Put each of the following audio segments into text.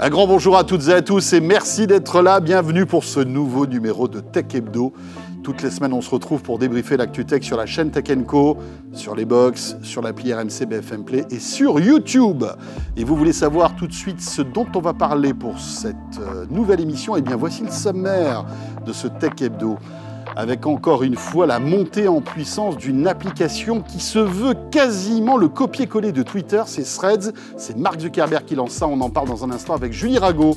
Un grand bonjour à toutes et à tous et merci d'être là. Bienvenue pour ce nouveau numéro de Tech Hebdo. Toutes les semaines, on se retrouve pour débriefer l'actu tech sur la chaîne Tech Co, sur les box, sur l'appli RMC BFM Play et sur YouTube. Et vous voulez savoir tout de suite ce dont on va parler pour cette euh, nouvelle émission? Eh bien, voici le sommaire de ce Tech Hebdo avec encore une fois la montée en puissance d'une application qui se veut quasiment le copier-coller de Twitter, c'est Threads, c'est Mark Zuckerberg qui lance ça, on en parle dans un instant avec Julie Rago.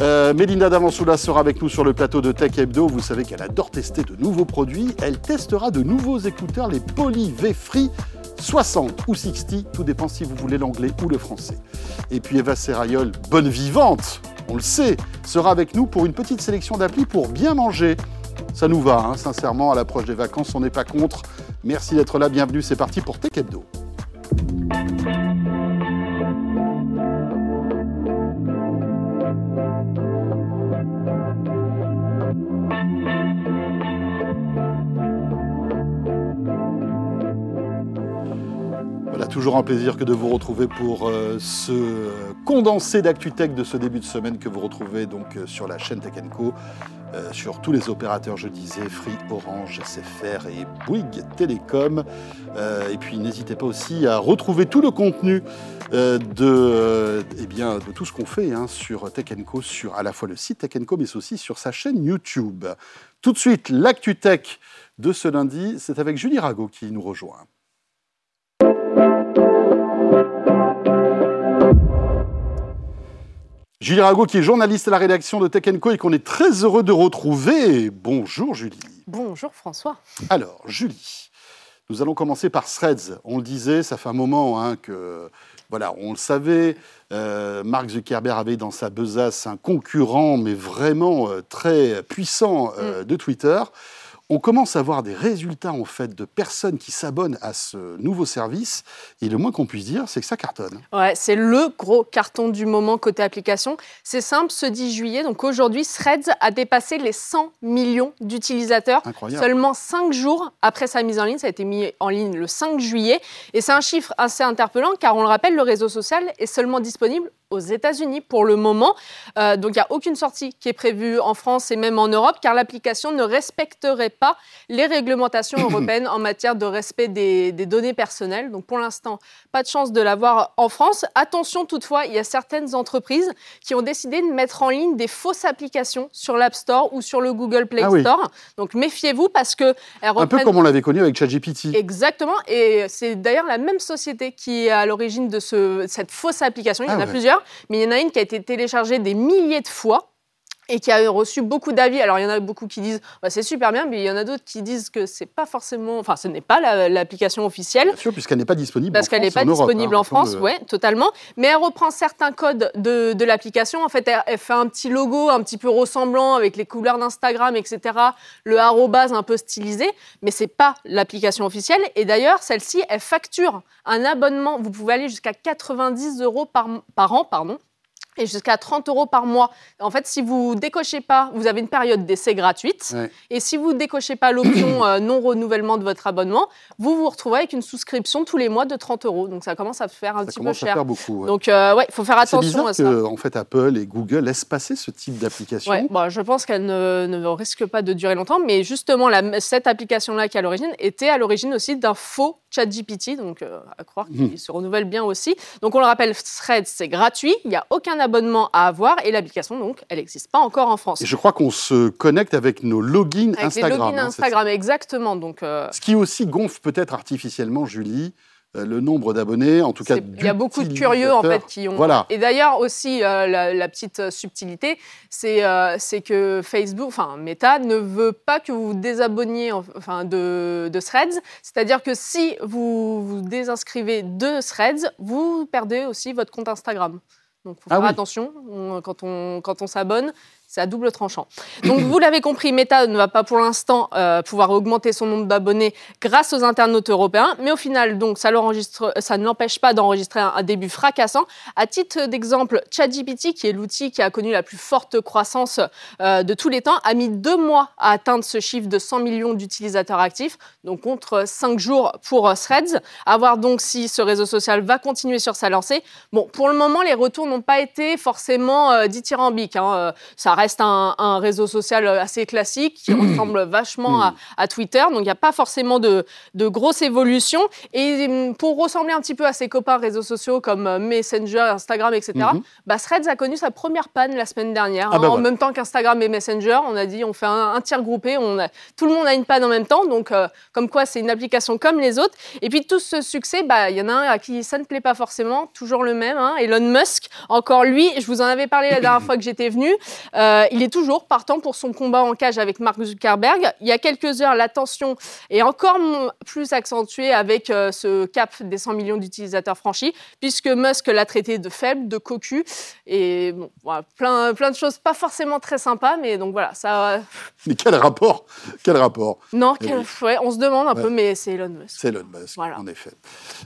Euh, Mélinda sera avec nous sur le plateau de Tech Hebdo. Vous savez qu'elle adore tester de nouveaux produits. Elle testera de nouveaux écouteurs, les Poly V-Free 60 ou 60, tout dépend si vous voulez l'anglais ou le français. Et puis Eva Serrayol, bonne vivante, on le sait, sera avec nous pour une petite sélection d'applis pour bien manger. Ça nous va, hein, sincèrement, à l'approche des vacances, on n'est pas contre. Merci d'être là, bienvenue, c'est parti pour Tech Hebdo. Toujours un plaisir que de vous retrouver pour euh, ce condensé d'ActuTech de ce début de semaine que vous retrouvez donc euh, sur la chaîne Tech Co. Euh, sur tous les opérateurs, je disais, Free, Orange, SFR et Bouygues Télécom. Et puis n'hésitez pas aussi à retrouver tout le contenu de, eh bien, de tout ce qu'on fait hein, sur Tech Co, sur à la fois le site Tech Co, mais aussi sur sa chaîne YouTube. Tout de suite, l'actu tech de ce lundi, c'est avec Julie Rago qui nous rejoint. Julie Rago, qui est journaliste à la rédaction de Tech Co et qu'on est très heureux de retrouver. Bonjour Julie. Bonjour François. Alors Julie, nous allons commencer par Threads. On le disait, ça fait un moment hein, que, voilà, on le savait. Euh, Mark Zuckerberg avait dans sa besace un concurrent, mais vraiment euh, très puissant euh, de Twitter on commence à voir des résultats en fait de personnes qui s'abonnent à ce nouveau service et le moins qu'on puisse dire c'est que ça cartonne. Ouais, c'est le gros carton du moment côté application. C'est simple, ce 10 juillet, donc aujourd'hui Threads a dépassé les 100 millions d'utilisateurs seulement 5 jours après sa mise en ligne, ça a été mis en ligne le 5 juillet et c'est un chiffre assez interpellant car on le rappelle le réseau social est seulement disponible aux États-Unis pour le moment. Euh, donc il n'y a aucune sortie qui est prévue en France et même en Europe car l'application ne respecterait pas les réglementations européennes en matière de respect des, données personnelles. Donc pour l'instant, pas de chance de l'avoir en France. Attention toutefois, il y a certaines entreprises qui ont décidé de mettre en ligne des fausses applications sur l'App Store ou sur le Google Play ah Store. Donc méfiez-vous parce que Un peu comme on l'avait connu avec ChatGPT. Exactement. Et c'est d'ailleurs la même société qui est à l'origine de ce, cette fausse application. Il y en a ah plusieurs mais il y en a une qui a été téléchargée des milliers de fois et qui a reçu beaucoup d'avis. Alors, il y en a beaucoup qui disent bah, c'est super bien, mais il y en a d'autres qui disent que c'est pas forcément. Enfin, ce n'est pas l'application officielle. Bien sûr, puisqu'elle n'est pas disponible Parce qu'elle n'est pas disponible hein, en France, oui, totalement. Mais elle reprend certains codes de, de l'application. En fait, elle, fait un petit logo un petit peu ressemblant avec les couleurs d'Instagram, etc. Le arrobase un peu stylisé, mais c'est pas l'application officielle. Et d'ailleurs, celle-ci, elle facture un abonnement. Vous pouvez aller jusqu'à 90 euros par, par an, pardon et jusqu'à 30 euros par mois. En fait, si vous décochez pas, vous avez une période d'essai gratuite. Et si vous décochez pas l'option euh, non renouvellement de votre abonnement, vous vous retrouvez avec une souscription tous les mois de 30 euros. Donc ça commence à faire un petit peu cher. À faire beaucoup. Donc euh, ouais, il faut faire attention à ça. Que, en fait, Apple et Google laissent passer ce type d'application. Ouais, bah, je pense qu'elle ne, ne, risque pas de durer longtemps, mais justement, la, cette application-là qui est à l'origine était à l'origine aussi d'un faux ChatGPT, donc euh, à croire qu'il mmh. se renouvelle bien aussi. Donc on le rappelle, Threads c'est gratuit, il n'y a aucun abonnement à avoir et l'application, donc, elle n'existe pas encore en France. Et je crois qu'on se connecte avec nos logins avec Instagram. Les logins hein, Instagram, exactement. Donc, euh, Ce qui aussi gonfle peut-être artificiellement, Julie, euh, le nombre d'abonnés, en tout cas. Il y a beaucoup de curieux en fait qui ont. Voilà. Et d'ailleurs aussi euh, la, petite subtilité, c'est c'est que Facebook, enfin Meta, ne veut pas que vous vous désabonniez enfin de, de Threads. C'est-à-dire que si vous vous désinscrivez de Threads, vous perdez aussi votre compte Instagram. Donc, il faut ah faire attention quand on, quand on s'abonne. C'est à double tranchant. Donc, vous l'avez compris, Meta ne va pas pour l'instant euh, pouvoir augmenter son nombre d'abonnés grâce aux internautes européens, mais au final, donc, ça, ne l'empêche pas d'enregistrer un, début fracassant. À titre d'exemple, ChatGPT, qui est l'outil qui a connu la plus forte croissance euh, de tous les temps, a mis deux mois à atteindre ce chiffre de 100 millions d'utilisateurs actifs, donc contre cinq jours pour euh, Threads. À voir donc si ce réseau social va continuer sur sa lancée. Bon, pour le moment, les retours n'ont pas été forcément dithyrambiques. Hein. Ça reste un, réseau social assez classique qui ressemble vachement à, à, Twitter, donc il n'y a pas forcément de, de grosses évolutions. Et hum, pour ressembler un petit peu à ses copains réseaux sociaux comme euh, Messenger, Instagram, etc., mhm. bah, Threads a connu sa première panne la semaine dernière. Ah bah. En même temps qu'Instagram et Messenger, on a dit on fait un, tir groupé, on a, tout le monde a une panne en même temps, donc euh, comme quoi c'est une application comme les autres. Et puis tout ce succès, bah, il y en a un à qui ça ne plaît pas forcément, toujours le même, hein, Elon Musk. Encore lui, je vous en avais parlé la dernière fois que j'étais venu, euh, il est toujours partant pour son combat en cage avec Mark Zuckerberg. Il y a quelques heures, la tension est encore plus accentuée avec ce cap des 100 millions d'utilisateurs franchis, puisque Musk l'a traité de faible, de cocu, et bon, voilà, plein, plein de choses pas forcément très sympas, mais donc voilà, ça. Mais quel rapport Quel rapport? Non, on se demande un peu, mais c'est Elon Musk. C'est Elon Musk, en effet.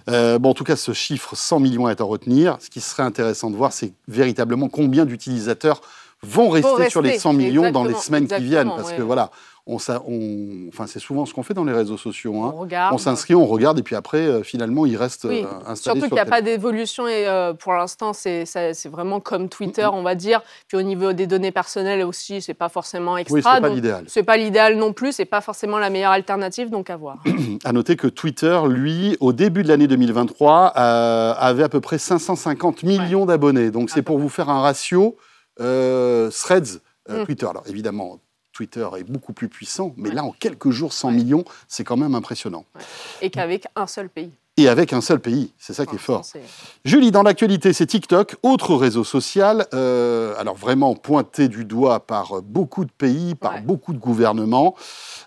Euh, bon, en tout cas, ce chiffre 100 millions est à retenir. Ce qui serait intéressant de voir, c'est véritablement combien d'utilisateurs vont rester, sur les 100 millions dans les semaines qui viennent. Parce que voilà, on, enfin, c'est souvent ce qu'on fait dans les réseaux sociaux. Hein. On, s'inscrit, on regarde, et puis après, euh, finalement, il reste oui. Euh. Surtout qu'il n'y a pas d'évolution, et euh, pour l'instant, c'est vraiment comme Twitter, on va dire. Puis au niveau des données personnelles aussi, c'est pas forcément extra. Oui, c'est pas l'idéal. C'est pas l'idéal non plus, c'est pas forcément la meilleure alternative, donc à voir. à noter que Twitter, lui, au début de l'année 2023, avait à peu près 550 millions d'abonnés. Donc c'est pour vous faire un ratio. Threads, mm. Twitter. Alors évidemment, Twitter est beaucoup plus puissant, mais là, en quelques jours, 100 millions, c'est quand même impressionnant. Et qu'avec un seul pays. Et avec un seul pays, c'est ça qui est fort. Julie, dans l'actualité, c'est TikTok, autre réseau social, euh, alors vraiment pointé du doigt par beaucoup de pays, par beaucoup de gouvernements.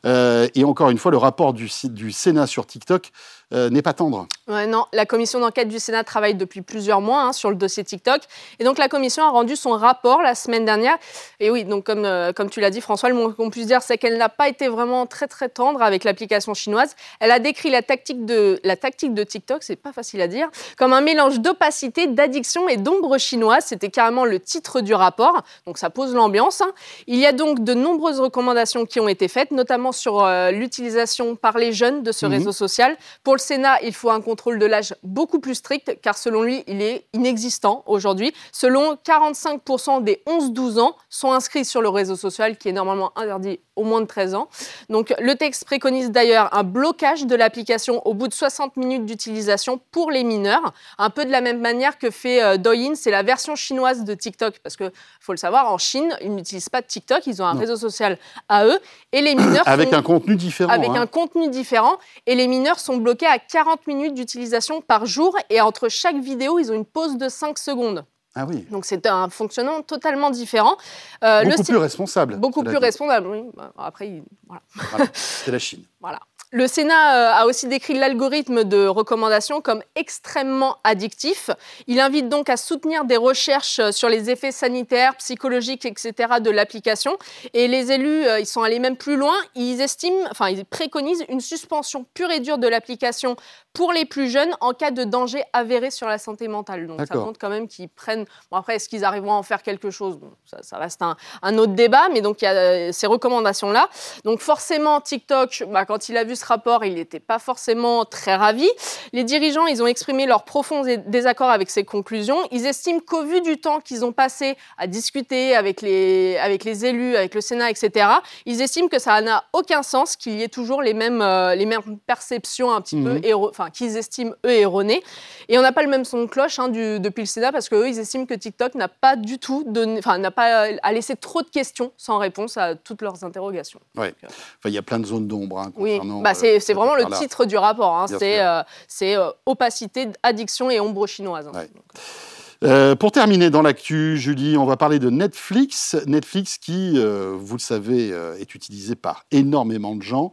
Euh, et encore une fois, le rapport du, du Sénat sur TikTok euh, n'est pas tendre. Ouais, non, la commission d'enquête du Sénat travaille depuis plusieurs mois hein, sur le dossier TikTok. Et donc la commission a rendu son rapport la semaine dernière. Et oui, donc comme, euh, comme tu l'as dit François, le moins qu'on puisse dire, c'est qu'elle n'a pas été vraiment très très tendre avec l'application chinoise. Elle a décrit la tactique de, la tactique de TikTok, c'est pas facile à dire, comme un mélange d'opacité, d'addiction et d'ombre chinoise. C'était carrément le titre du rapport. Donc ça pose l'ambiance. Hein. Il y a donc de nombreuses recommandations qui ont été faites, notamment sur euh, l'utilisation par les jeunes de ce mhm. réseau social. Pour le Sénat, il faut un contrôle de l'âge beaucoup plus strict, car selon lui, il est inexistant aujourd'hui. Selon 45% des 11-12 ans sont inscrits sur le réseau social, qui est normalement interdit au moins de 13 ans. Donc le texte préconise d'ailleurs un blocage de l'application au bout de 60 minutes d'utilisation pour les mineurs, un peu de la même manière que fait euh, Douyin, c'est la version chinoise de TikTok, parce que faut le savoir, en Chine, ils n'utilisent pas de TikTok, ils ont un réseau social à eux, et les mineurs avec un contenu différent. Avec hein. un contenu différent, et les mineurs sont bloqués à 40 minutes d'utilisation par jour, et entre chaque vidéo, ils ont une pause de 5 secondes. Ah oui. Donc c'est un fonctionnement totalement différent. Euh, beaucoup plus responsable. Beaucoup plus responsable, oui. Après, voilà. voilà. C'est la Chine. voilà. Le Sénat euh, a aussi décrit l'algorithme de recommandation comme extrêmement addictif. Il invite donc à soutenir des recherches sur les effets sanitaires, psychologiques, etc. de l'application. Et les élus, euh, ils sont allés même plus loin. Ils estiment, enfin, ils préconisent une suspension pure et dure de l'application pour les plus jeunes en cas de danger avéré sur la santé mentale. Donc ça montre quand même qu'ils prennent. Bon, après, est-ce qu'ils arriveront à en faire quelque chose? Bon, ça, reste un, autre débat, mais donc il y a euh, ces recommandations-là. Donc forcément, TikTok, bah, quand il a vu ce rapport, il n'était pas forcément très ravi. Les dirigeants, ils ont exprimé leur profond désaccord avec ces conclusions. Ils estiment qu'au vu du temps qu'ils ont passé à discuter avec les, avec les élus, avec le Sénat, etc., ils estiment que ça n'a aucun sens qu'il y ait toujours les mêmes, euh, les mêmes perceptions un petit peu, mhm. enfin, qu'ils estiment eux erronées. Et on n'a pas le même son de cloche hein, du, depuis le Sénat parce qu'eux, ils estiment que TikTok n'a pas du tout donné, enfin, n'a pas à laisser trop de questions sans réponse à toutes leurs interrogations. Oui, enfin, il y a plein de zones d'ombre. Hein, oui, bah, euh, c'est vraiment le titre du rapport. Hein. C'est euh, euh, opacité, addiction et ombre chinoise. Hein. pour terminer dans l'actu, Julie, on va parler de Netflix. Netflix qui, vous le savez, est utilisé par énormément de gens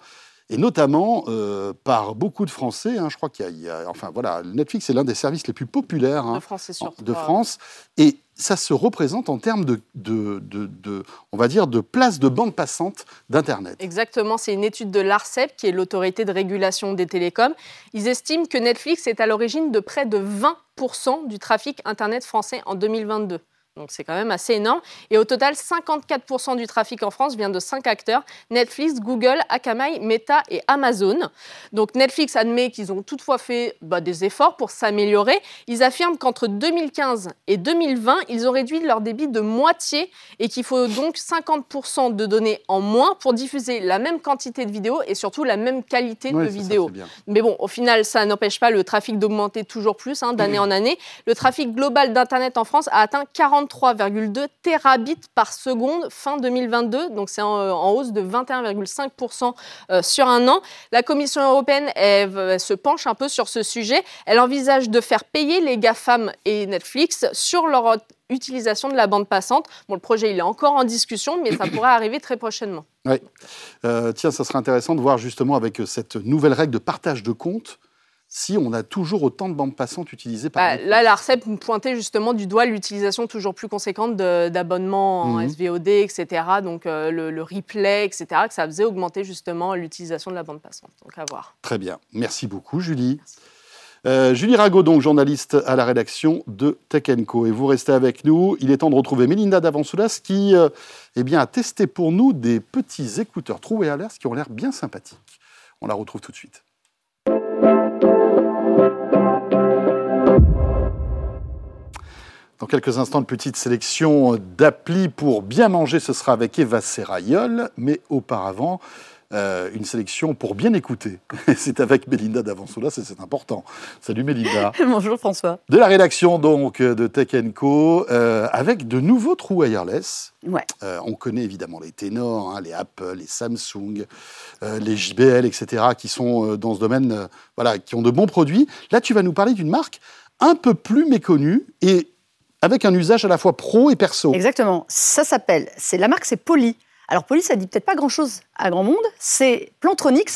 et notamment euh, par beaucoup de Français. Hein. je crois qu'il y, a, enfin voilà, Netflix est l'un des services les plus populaires hein, de France, de France. Et ça se représente en termes de, de, de, on va dire, de place de bande passante d'Internet. Exactement, c'est une étude de l'ARCEP, qui est l'autorité de régulation des télécoms. Ils estiment que Netflix est à l'origine de près de 20% du trafic Internet français en 2022. Donc c'est quand même assez énorme. Et au total, 54% du trafic en France vient de 5 acteurs, Netflix, Google, Akamai, Meta et Amazon. Donc Netflix admet qu'ils ont toutefois fait bah, des efforts pour s'améliorer. Ils affirment qu'entre 2015 et 2020, ils ont réduit leur débit de moitié et qu'il faut donc 50% de données en moins pour diffuser la même quantité de vidéos et surtout la même qualité de vidéos. Mais bon, au final, ça n'empêche pas le trafic d'augmenter toujours plus hein, d'année en année. Le trafic global d'Internet en France a atteint 40 43,2 terabits par seconde fin 2022, donc c'est en, hausse de 21,5% euh, sur un an. La Commission européenne se penche un peu sur ce sujet. Elle envisage de faire payer les GAFAM et Netflix sur leur utilisation de la bande passante. Bon, le projet, il est encore en discussion, mais ça pourrait arriver très prochainement. Oui. Euh, tiens, ça serait intéressant de voir justement avec cette nouvelle règle de partage de comptes si on a toujours autant de bandes passantes utilisées par bah, Là, l'ARCEP pointait justement du doigt l'utilisation toujours plus conséquente d'abonnements en mhm. SVOD, etc. Donc euh, le, replay, etc. Que ça faisait augmenter justement l'utilisation de la bande passante. Donc à voir. Très bien. Merci beaucoup, Julie. Euh, Julie Rago, donc journaliste à la rédaction de Tech Co. Et vous restez avec nous. Il est temps de retrouver Melinda Davansoulas qui euh, eh bien, a testé pour nous des petits écouteurs True Wireless qui ont l'air bien sympathiques. On la retrouve tout de suite. Dans quelques instants, une petite sélection d'applis pour bien manger, ce sera avec Eva Serrayol, mais auparavant, euh, une sélection pour bien écouter. c'est avec Mélinda Davansoula, c'est important. Salut Mélinda. Bonjour François. De la rédaction donc de Tech Co, euh, avec de nouveaux trous wireless. Ouais. Euh, on connaît évidemment les ténors, hein, les Apple, les Samsung, les JBL, etc., qui sont dans ce domaine, voilà, qui ont de bons produits. Là, tu vas nous parler d'une marque un peu plus méconnue et avec un usage à la fois pro et perso. Exactement. Ça s'appelle, c'est la marque, c'est Poly. Alors Poly, ça dit peut-être pas grand-chose à grand monde. C'est Plantronics.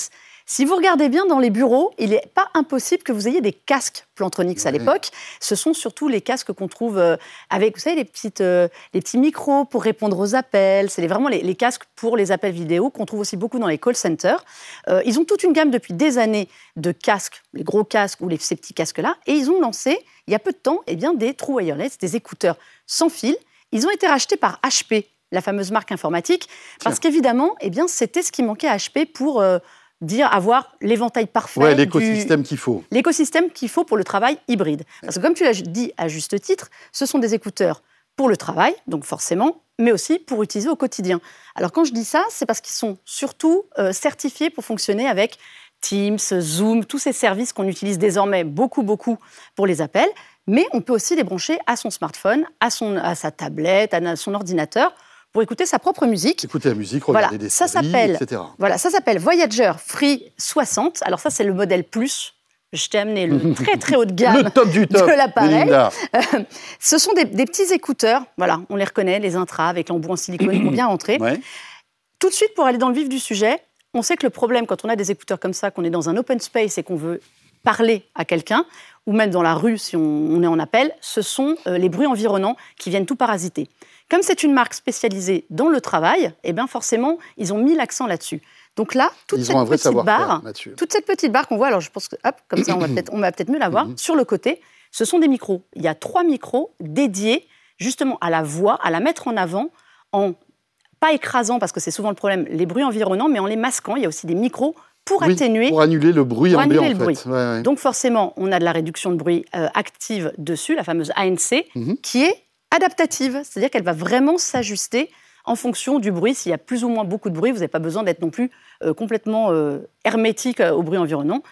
Si vous regardez bien dans les bureaux, il n'est pas impossible que vous ayez des casques Plantronics à l'époque. Ce sont surtout les casques qu'on trouve euh, avec, vous savez, les, petites, euh, les petits micros pour répondre aux appels. C'est vraiment les, casques pour les appels vidéo qu'on trouve aussi beaucoup dans les call centers. Euh, ils ont toute une gamme depuis des années de casques, les gros casques ou les, ces petits casques-là. Et ils ont lancé, il y a peu de temps, eh bien, des true wireless, des écouteurs sans fil. Ils ont été rachetés par HP, la fameuse marque informatique, parce qu'évidemment, eh bien, c'était ce qui manquait à HP pour dire avoir l'éventail parfait. Ouais, l'écosystème qu'il faut. L'écosystème qu'il faut pour le travail hybride. Parce que comme tu l'as dit à juste titre, ce sont des écouteurs pour le travail, donc forcément, mais aussi pour utiliser au quotidien. Alors quand je dis ça, c'est parce qu'ils sont surtout euh, certifiés pour fonctionner avec Teams, Zoom, tous ces services qu'on utilise désormais beaucoup, beaucoup pour les appels, mais on peut aussi les brancher à son smartphone, à, son, à sa tablette, à son ordinateur pour écouter sa propre musique. Écouter la musique, regarder des ça séries, etc. Voilà, ça s'appelle Voyager Free 60. Alors ça, c'est le modèle plus. Je t'ai amené le très très haut de gamme le top du top, de l'appareil. Euh, ce sont des, petits écouteurs, voilà, on les reconnaît, les intras avec l'embout en silicone qui vont bien rentrer. Tout de suite, pour aller dans le vif du sujet, on sait que le problème quand on a des écouteurs comme ça, qu'on est dans un open space et qu'on veut parler à quelqu'un, ou même dans la rue si on, est en appel, ce sont euh, les bruits environnants qui viennent tout parasiter. Comme c'est une marque spécialisée dans le travail, eh bien forcément, ils ont mis l'accent là-dessus. Donc là, toute cette, petite barre, toute cette petite barre qu'on voit, alors je pense que, hop, comme ça, on va peut-être mieux la voir, mhm. sur le côté, ce sont des micros. Il y a trois micros dédiés justement à la voix, à la mettre en avant, en pas écrasant, parce que c'est souvent le problème, les bruits environnants, mais en les masquant. Il y a aussi des micros pour atténuer. Pour annuler le bruit ambiant, en fait. Donc forcément, on a de la réduction de bruit euh, active dessus, la fameuse ANC, mhm. qui est adaptative, c'est-à-dire qu'elle va vraiment s'ajuster en fonction du bruit. S'il y a plus ou moins beaucoup de bruit, vous n'avez pas besoin d'être non plus euh, complètement euh, hermétique au bruit environnant.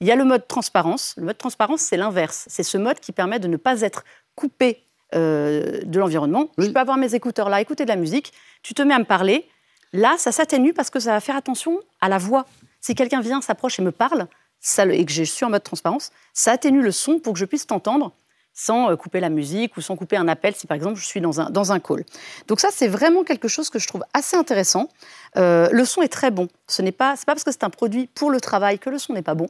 Il y a le mode transparence. Le mode transparence, c'est l'inverse. C'est ce mode qui permet de ne pas être coupé de l'environnement. Je peux avoir mes écouteurs là, écouter de la musique, tu te mets à me parler. Là, ça s'atténue parce que ça va faire attention à la voix. Si quelqu'un vient, s'approche et me parle, ça, et que je suis en mode transparence, ça atténue le son pour que je puisse t'entendre. Sans couper la musique ou sans couper un appel si par exemple je suis dans un, dans un call. Donc ça, c'est vraiment quelque chose que je trouve assez intéressant. le son est très bon. Ce n'est pas, pas parce que c'est un produit pour le travail que le son n'est pas bon.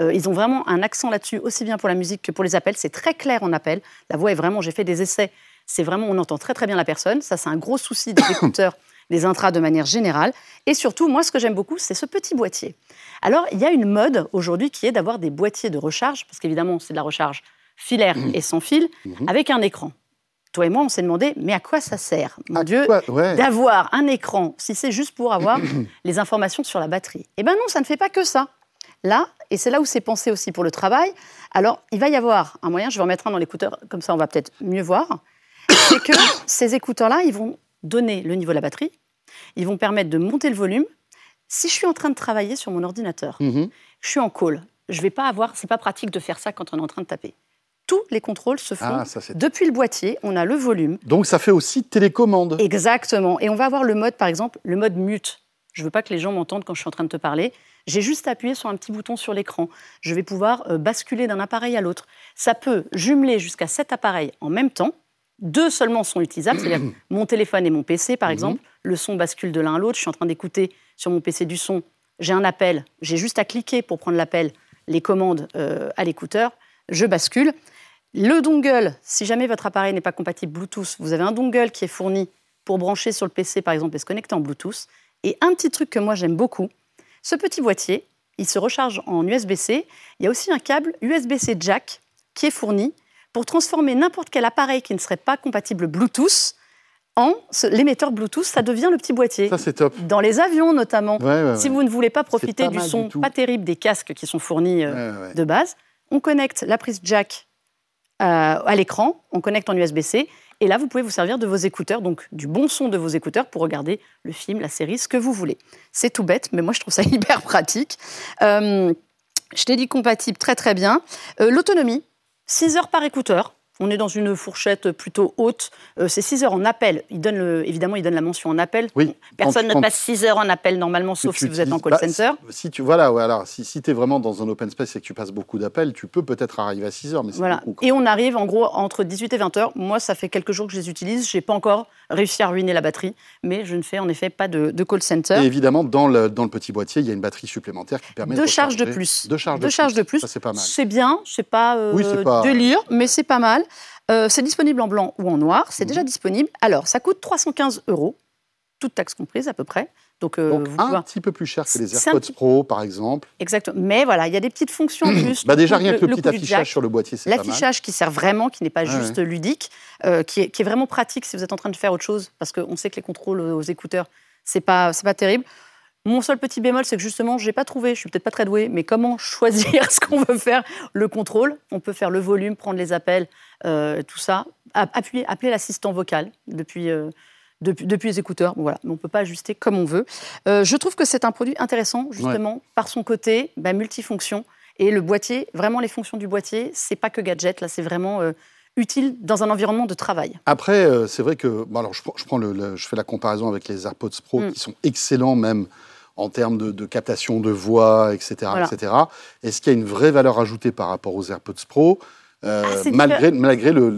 ils ont vraiment un accent là-dessus, aussi bien pour la musique que pour les appels. C'est très clair en appel. La voix est vraiment, j'ai fait des essais c'est vraiment, on entend très très bien la personne. Ça, c'est un gros souci des écouteurs, des intras de manière générale. Et surtout, moi, ce que j'aime beaucoup, c'est ce petit boîtier. Alors, il y a une mode aujourd'hui qui est d'avoir des boîtiers de recharge, parce qu'évidemment, c'est de la recharge filaire et sans fil, mhm. avec un écran. Toi et moi, on s'est demandé, mais à quoi ça sert, mon Dieu, d'avoir un écran, si c'est juste pour avoir les informations sur la batterie? Eh bien non, ça ne fait pas que ça. Là, et c'est là où c'est pensé aussi pour le travail, alors il va y avoir un moyen, je vais en mettre un dans l'écouteur, comme ça on va peut-être mieux voir c'est que ces écouteurs-là, ils vont donner le niveau de la batterie, ils vont permettre de monter le volume. Si je suis en train de travailler sur mon ordinateur, mhm. je suis en call, je vais pas avoir, c'est pas pratique de faire ça quand on est en train de taper. Tous les contrôles se font ah, depuis le boîtier, on a le volume. Donc ça fait aussi télécommande. Exactement. Et on va avoir le mode, par exemple, le mode mute. Je veux pas que les gens m'entendent quand je suis en train de te parler. J'ai juste appuyé sur un petit bouton sur l'écran. Je vais pouvoir euh, basculer d'un appareil à l'autre. Ça peut jumeler jusqu'à sept appareils en même temps. Deux seulement sont utilisables, c'est-à-dire mon téléphone et mon PC, par mhm. exemple. Le son bascule de l'un à l'autre. Je suis en train d'écouter sur mon PC du son. J'ai un appel. J'ai juste à cliquer pour prendre l'appel, les commandes euh, à l'écouteur. Je bascule. Le dongle, si jamais votre appareil n'est pas compatible Bluetooth, vous avez un dongle qui est fourni pour brancher sur le PC, par exemple, et se connecter en Bluetooth. Et un petit truc que moi j'aime beaucoup, ce petit boîtier, il se recharge en USB-C. Il y a aussi un câble USB-C jack qui est fourni pour transformer n'importe quel appareil qui ne serait pas compatible Bluetooth en l'émetteur Bluetooth, ça devient le petit boîtier. Ça, c'est top. Dans les avions, notamment. si vous ne voulez pas profiter du son pas terrible des casques qui sont fournis euh, de base, on connecte la prise jack à l'écran, on connecte en USB-C, et là, vous pouvez vous servir de vos écouteurs, donc du bon son de vos écouteurs pour regarder le film, la série, ce que vous voulez. C'est tout bête, mais moi, je trouve ça hyper pratique. Euh, je t'ai dit compatible très très bien. L'autonomie, 6 heures par écouteur. On est dans une fourchette plutôt haute. Euh, c'est 6 heures en appel. Il donne évidemment, il donne la mention en appel. Oui, Personne ne passe 6 heures en appel normalement, sauf si vous êtes en call bah, center. Si, tu, voilà, alors, si, si tu es vraiment dans un open space et que tu passes beaucoup d'appels, tu peux peut-être arriver à 6 heures. Mais voilà. et on arrive en gros entre 18 et 20 heures. Moi, ça fait quelques jours que je les utilise. Je n'ai pas encore réussi à ruiner la batterie, mais je ne fais en effet pas de, call center. Et évidemment, dans le, dans le, petit boîtier, il y a une batterie supplémentaire qui permet de, de charge de plus. De charge de, charge de plus. c'est pas mal. C'est bien, c'est pas, euh, pas délire, mais c'est pas mal. Euh, c'est disponible en blanc ou en noir, c'est mhm. déjà disponible. Alors, ça coûte 315 euros, toute taxe comprise à peu près. Donc, euh, un petit peu plus cher que les AirPods Pro, par exemple. Exactement. Mais voilà, il y a des petites fonctions en plus. bah déjà, rien que le, petit affichage sur le boîtier, c'est L'affichage qui sert vraiment, qui n'est pas juste ludique, euh, qui, est, vraiment pratique si vous êtes en train de faire autre chose, parce qu'on sait que les contrôles aux écouteurs, c'est pas, pas terrible. Mon seul petit bémol, c'est que justement, je n'ai pas trouvé, je suis peut-être pas très douée, mais comment choisir ce qu'on veut faire? Le contrôle, on peut faire le volume, prendre les appels, euh, tout ça. Appuyer, appeler l'assistant vocal depuis, euh, depuis, depuis, les écouteurs. voilà, mais on ne peut pas ajuster comme on veut. Euh, je trouve que c'est un produit intéressant, justement, par son côté bah, multifonction. Et le boîtier, vraiment les fonctions du boîtier, c'est pas que gadget, là, c'est vraiment utile dans un environnement de travail. Après, c'est vrai que, bon, alors je, prends le, je fais la comparaison avec les AirPods Pro, mm. qui sont excellents même en termes de, captation de voix, etc. etc. Est-ce qu'il y a une vraie valeur ajoutée par rapport aux AirPods Pro euh, ah, malgré, malgré le,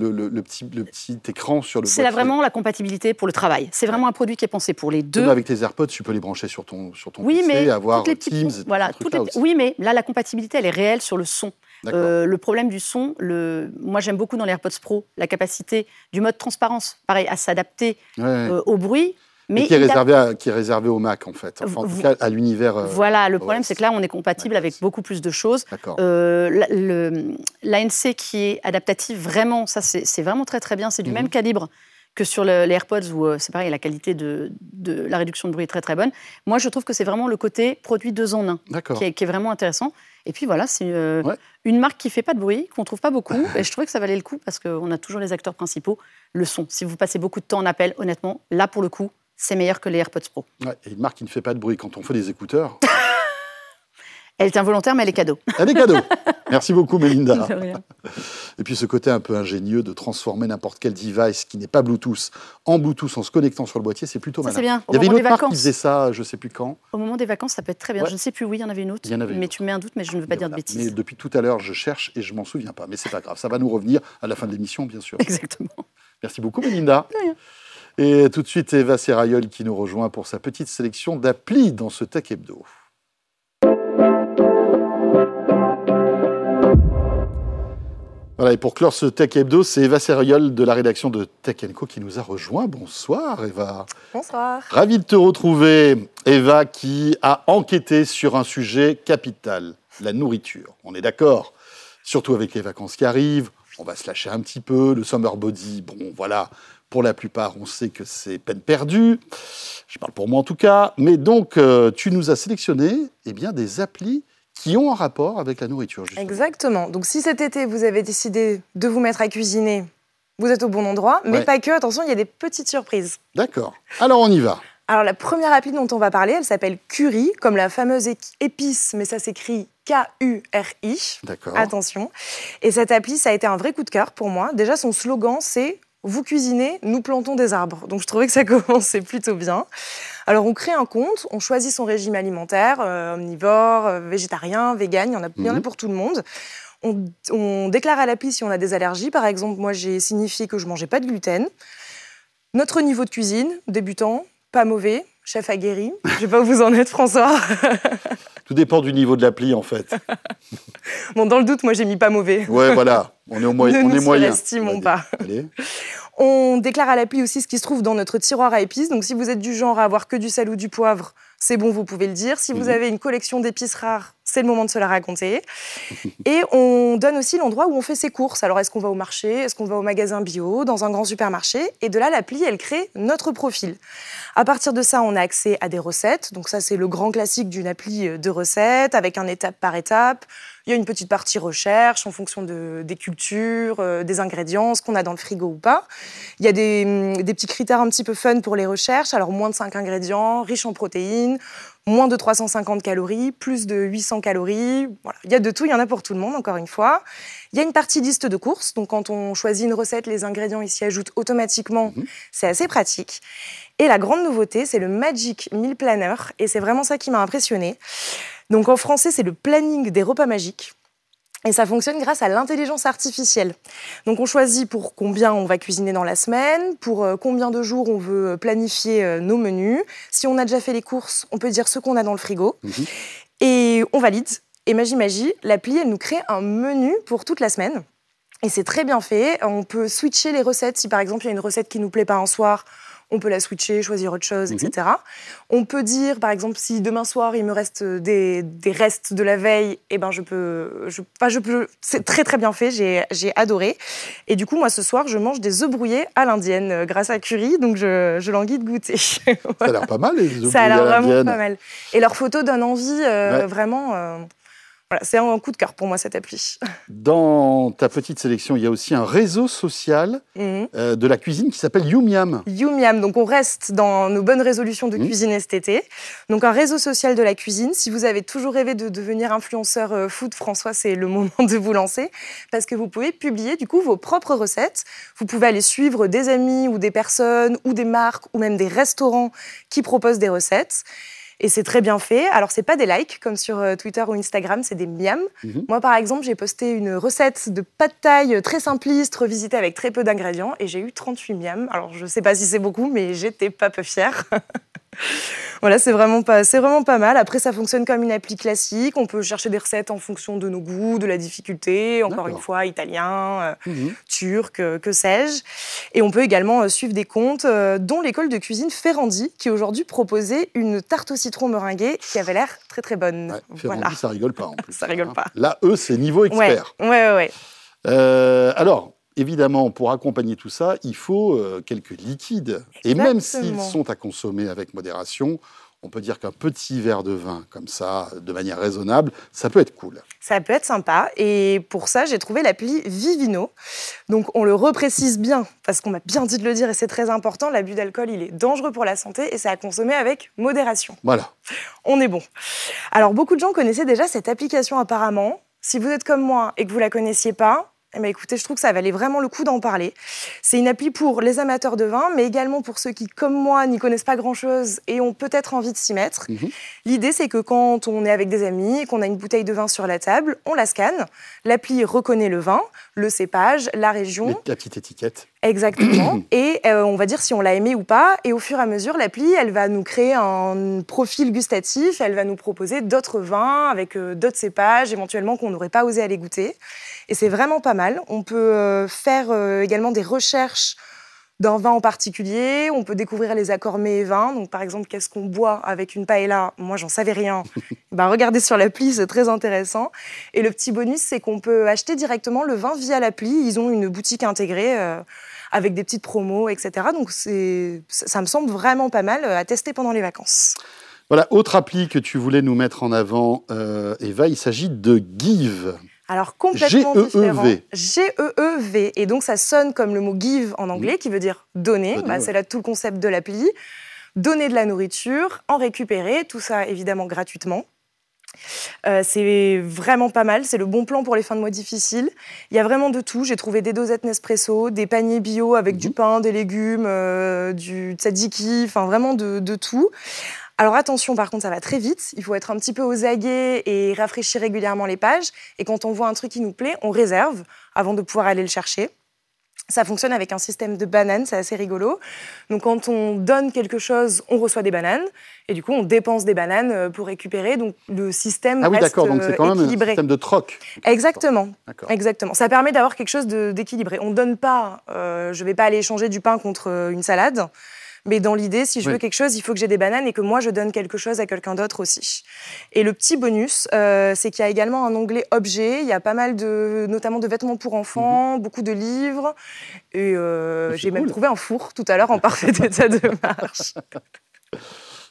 petit, le petit écran sur le C'est vraiment la compatibilité pour le travail. C'est vraiment un produit qui est pensé pour les deux. avec tes AirPods, tu peux les brancher sur ton, sur ton oui, PC, mais avoir les Teams. Voilà, Oui, mais là, la compatibilité, elle est réelle sur le son. Euh, le problème du son, le... moi j'aime beaucoup dans les AirPods Pro la capacité du mode transparence, pareil, à s'adapter euh, au bruit. Mais qui est, réservé à, qui est réservé au Mac, en fait. Enfin, en tout cas, à l'univers. Euh, voilà, le problème, c'est que là, on est compatible avec beaucoup plus de choses. Euh, L'ANC qui est adaptatif, vraiment, ça, c'est vraiment très, très bien. C'est du mhm. même calibre que sur les AirPods où euh, c'est pareil, la qualité de, de, la réduction de bruit est très très bonne. Moi, je trouve que c'est vraiment le côté produit deux en un qui est, qui est, vraiment intéressant. Et puis voilà, c'est euh, une marque qui fait pas de bruit, qu'on trouve pas beaucoup. et je trouvais que ça valait le coup parce qu'on a toujours les acteurs principaux, le son. Si vous passez beaucoup de temps en appel, honnêtement, là pour le coup, c'est meilleur que les AirPods Pro. Ouais, et une marque qui ne fait pas de bruit quand on fait des écouteurs. Elle est involontaire, mais elle est cadeau. Elle est cadeau. Merci beaucoup, Mélinda. Et puis ce côté un peu ingénieux de transformer n'importe quel device qui n'est pas Bluetooth en Bluetooth en se connectant sur le boîtier, c'est plutôt ça, c'est bien. il y avait une autre marque qui faisait ça, je ne sais plus quand. Au moment des vacances, ça peut être très bien. Je ne sais plus, oui, il y en avait une autre. mais tu mets un doute, mais je ne veux pas dire de bêtises. Mais depuis tout à l'heure, je cherche et je m'en souviens pas. Mais c'est pas grave, ça va nous revenir à la fin de l'émission, bien sûr. Exactement. Merci beaucoup, Mélinda. Et tout de suite, Eva Serrayol qui nous rejoint pour sa petite sélection d'applis dans ce Tech Hebdo. Voilà, et pour clore ce Tech Hebdo, c'est Eva Serriol de la rédaction de Tech Co qui nous a rejoint. Bonsoir Eva. Bonsoir. Ravi de te retrouver. Eva qui a enquêté sur un sujet capital, la nourriture. On est d'accord Surtout avec les vacances qui arrivent, on va se lâcher un petit peu. Le summer body, bon voilà, pour la plupart, on sait que c'est peine perdue. Je parle pour moi en tout cas. Mais donc, euh, tu nous as sélectionné eh bien, des applis qui ont un rapport avec la nourriture. Exactement. Donc si cet été, vous avez décidé de vous mettre à cuisiner, vous êtes au bon endroit, mais pas que. Attention, il y a des petites surprises. D'accord. Alors on y va. Alors la première appli dont on va parler, elle s'appelle Curry, comme la fameuse épice, mais ça s'écrit K-U-R-I. D'accord. Attention. Et cette appli, ça a été un vrai coup de cœur pour moi. Déjà, son slogan, c'est vous cuisinez, nous plantons des arbres. Donc je trouvais que ça commençait plutôt bien. Alors on crée un compte, on choisit son régime alimentaire, euh, omnivore, euh, végétarien, vegan, il y en a, mhm. pour tout le monde. On, déclare à l'appli si on a des allergies. Par exemple, moi j'ai signifié que je mangeais pas de gluten. Notre niveau de cuisine, débutant, pas mauvais, chef aguerri. Je sais pas où vous en êtes, François. Tout dépend du niveau de l'appli, en fait. bon, dans le doute, moi, j'ai mis pas mauvais. Ouais, voilà. On est, au moyen. on est moyen. Ne pas. On déclare à l'appli aussi ce qui se trouve dans notre tiroir à épices. Donc, si vous êtes du genre à avoir que du sel ou du poivre, c'est bon, vous pouvez le dire. Si vous mhm. avez une collection d'épices rares, c'est le moment de se la raconter. Et on donne aussi l'endroit où on fait ses courses. Alors, est-ce qu'on va au marché? Est-ce qu'on va au magasin bio Dans un grand supermarché? Et de là, l'appli, elle crée notre profil. À partir de ça, on a accès à des recettes. Donc, ça, c'est le grand classique d'une appli de recettes, avec un étape par étape. Il y a une petite partie recherche en fonction de, des cultures, euh, des ingrédients, ce qu'on a dans le frigo ou pas. Il y a des, des, petits critères un petit peu fun pour les recherches. Alors, moins de 5 ingrédients, riches en protéines, moins de 350 calories, plus de 800 calories. Voilà. Il y a de tout, il y en a pour tout le monde, encore une fois. Il y a une partie liste de courses. Donc, quand on choisit une recette, les ingrédients ils s'y ajoutent automatiquement. Mhm. C'est assez pratique. Et la grande nouveauté, c'est le Magic Meal Planner. Et c'est vraiment ça qui m'a impressionné. Donc en français, c'est le planning des repas magiques. Et ça fonctionne grâce à l'intelligence artificielle. Donc on choisit pour combien on va cuisiner dans la semaine, pour euh, combien de jours on veut planifier euh, nos menus. Si on a déjà fait les courses, on peut dire ce qu'on a dans le frigo. Mhm. Et on valide. Et magie magie, l'appli, elle nous crée un menu pour toute la semaine. Et c'est très bien fait. On peut switcher les recettes. Si par exemple il y a une recette qui nous plaît pas un soir, on peut la switcher, choisir autre chose, etc. Mhm. On peut dire, par exemple, si demain soir il me reste des, restes de la veille, eh ben je peux, je, je peux, c'est très très bien fait, j'ai adoré. Et du coup, moi ce soir, je mange des œufs brouillés à l'indienne euh, grâce à Curie, donc je, je languis de goûter. Ça a l'air pas mal les œufs Ça a l'air vraiment pas mal. Et leurs photos donnent envie, euh, vraiment. Euh, voilà, c'est un coup de cœur pour moi cette appli. Dans ta petite sélection, il y a aussi un réseau social mhm. euh, de la cuisine qui s'appelle Youmiam. Youmiam, donc on reste dans nos bonnes résolutions de mhm. cuisine cet été. Donc un réseau social de la cuisine. Si vous avez toujours rêvé de devenir influenceur euh, food, François, c'est le moment de vous lancer parce que vous pouvez publier du coup vos propres recettes. Vous pouvez aller suivre des amis ou des personnes ou des marques ou même des restaurants qui proposent des recettes. Et c'est très bien fait. Alors, c'est pas des likes comme sur euh, Twitter ou Instagram, c'est des miams. Mhm. Moi, par exemple, j'ai posté une recette de pâte taille très simpliste, revisitée avec très peu d'ingrédients, et j'ai eu 38 miams. Alors, je sais pas si c'est beaucoup, mais j'étais pas peu fière. voilà, c'est vraiment, pas, vraiment pas mal. Après, ça fonctionne comme une appli classique. On peut chercher des recettes en fonction de nos goûts, de la difficulté. Encore une fois, italien, euh, mhm. turc, euh, que sais-je. Et on peut également euh, suivre des comptes, dont l'école de cuisine Ferrandi, qui aujourd'hui proposait une tarte au citron meringuée qui avait l'air très très bonne. Ferrandi, ça rigole pas en plus. ça rigole hein. pas. Là, eux, c'est niveau expert. Ouais, ouais, ouais. alors, évidemment, pour accompagner tout ça, il faut euh, quelques liquides. Et même s'ils sont à consommer avec modération, on peut dire qu'un petit verre de vin comme ça, de manière raisonnable, ça peut être cool. Ça peut être sympa. Et pour ça, j'ai trouvé l'appli Vivino. Donc on le reprécise bien, parce qu'on m'a bien dit de le dire et c'est très important, l'abus d'alcool, il est dangereux pour la santé et c'est à consommer avec modération. Voilà. On est bon. Alors beaucoup de gens connaissaient déjà cette application apparemment. Si vous êtes comme moi et que vous la connaissiez pas, eh ben, écoutez, je trouve que ça valait vraiment le coup d'en parler. C'est une appli pour les amateurs de vin, mais également pour ceux qui, comme moi, n'y connaissent pas grand-chose et ont peut-être envie de s'y mettre. Mhm. L'idée, c'est que quand on est avec des amis et qu'on a une bouteille de vin sur la table, on la scanne. L'appli reconnaît le vin, le cépage, la région. La petite étiquette. Exactement. et euh, on va dire si on l'a aimé ou pas. Et au fur et à mesure, l'appli, elle va nous créer un profil gustatif. Elle va nous proposer d'autres vins avec euh, d'autres cépages, éventuellement qu'on n'aurait pas osé aller goûter. Et c'est vraiment pas mal. On peut euh, faire euh, également des recherches d'un vin en particulier. On peut découvrir les accords mets et vins. Donc, par exemple, qu'est-ce qu'on boit avec une paella? Moi, j'en savais rien. ben, regardez sur l'appli, c'est très intéressant. Et le petit bonus, c'est qu'on peut acheter directement le vin via l'appli. Ils ont une boutique intégrée euh, avec des petites promos, etc. Donc, ça me semble vraiment pas mal à tester pendant les vacances. Voilà, autre appli que tu voulais nous mettre en avant, Eva, il s'agit de Give. Alors complètement G -E -E différent. G-E-E-V. Et donc ça sonne comme le mot give en anglais, qui veut dire donner. Bah, c'est là tout le concept de l'appli. Donner de la nourriture, en récupérer, tout ça évidemment gratuitement. Euh, c'est vraiment pas mal, c'est le bon plan pour les fins de mois difficiles. Il y a vraiment de tout. J'ai trouvé des dosettes Nespresso, des paniers bio avec du mhm. pain, des légumes, euh, du tzatziki, enfin vraiment de, de tout. Alors attention, par contre, ça va très vite. Il faut être un petit peu aux aguets et rafraîchir régulièrement les pages. Et quand on voit un truc qui nous plaît, on réserve avant de pouvoir aller le chercher. Ça fonctionne avec un système de bananes, c'est assez rigolo. Donc quand on donne quelque chose, on reçoit des bananes et du coup on dépense des bananes euh, pour récupérer. Donc le système ah oui, d'accord, donc c'est quand même un système de troc. Exactement, exactement. Ça permet d'avoir quelque chose d'équilibré. On ne donne pas, euh, je ne vais pas aller échanger du pain contre euh, une salade. Mais dans l'idée, si je veux quelque chose, il faut que j'ai des bananes et que moi, je donne quelque chose à quelqu'un d'autre aussi. Et le petit bonus, euh, c'est qu'il y a également un onglet objet. Il y a pas mal de, notamment de vêtements pour enfants, mhm. beaucoup de livres. Et euh, j'ai même trouvé un four tout à l'heure en parfait état de marche.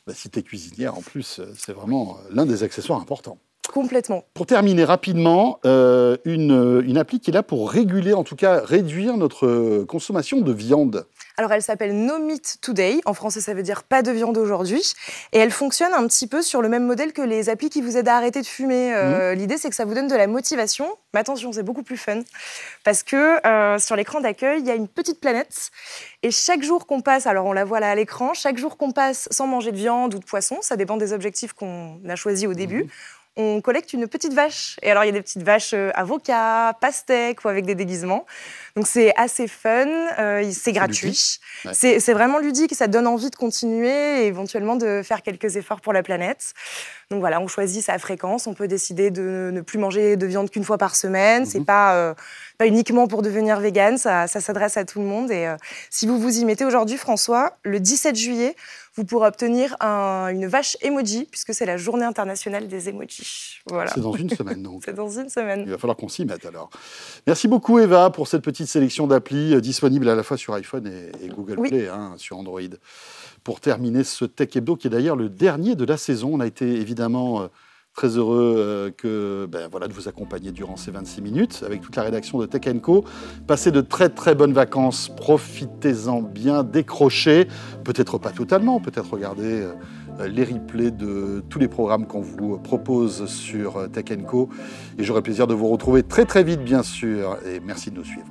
Bah, si tu es cuisinière, en plus, euh, c'est vraiment l'un des accessoires importants. Complètement. Pour terminer rapidement, euh, une, une, appli qui est là pour réguler, en tout cas réduire notre consommation de viande. Alors elle s'appelle No Meat Today, en français ça veut dire pas de viande aujourd'hui, et elle fonctionne un petit peu sur le même modèle que les applis qui vous aident à arrêter de fumer. Euh, mhm. L'idée c'est que ça vous donne de la motivation, mais attention c'est beaucoup plus fun, parce que euh, sur l'écran d'accueil il y a une petite planète, et chaque jour qu'on passe, alors on la voit là à l'écran, chaque jour qu'on passe sans manger de viande ou de poisson, ça dépend des objectifs qu'on a choisis au début, mhm on collecte une petite vache. Et alors, il y a des petites vaches euh, avocats, pastèques ou avec des déguisements. Donc, c'est assez fun, euh, c'est gratuit. C'est vraiment ludique, ça donne envie de continuer et éventuellement de faire quelques efforts pour la planète. Donc voilà, on choisit sa fréquence, on peut décider de ne plus manger de viande qu'une fois par semaine. C'est pas, euh, pas uniquement pour devenir vegan, ça, s'adresse à tout le monde. Et si vous vous y mettez aujourd'hui, François, le 17 juillet, vous pourrez obtenir une vache emoji, puisque c'est la journée internationale des emojis. Voilà. C'est dans une semaine, donc. c'est dans une semaine. Il va falloir qu'on s'y mette alors. Merci beaucoup, Eva, pour cette petite sélection d'applis euh, disponibles à la fois sur iPhone et, Google Play, hein, sur Android. Pour terminer ce Tech Hebdo, qui est d'ailleurs le dernier de la saison, on a été évidemment euh, Très heureux euh, que, ben, voilà, de vous accompagner durant ces 26 minutes avec toute la rédaction de Tech Co. Passez de très très bonnes vacances, profitez-en bien, décrochez, peut-être pas totalement, peut-être regardez euh, les replays de tous les programmes qu'on vous propose sur Tech Co. Et j'aurai plaisir de vous retrouver très très vite bien sûr et merci de nous suivre.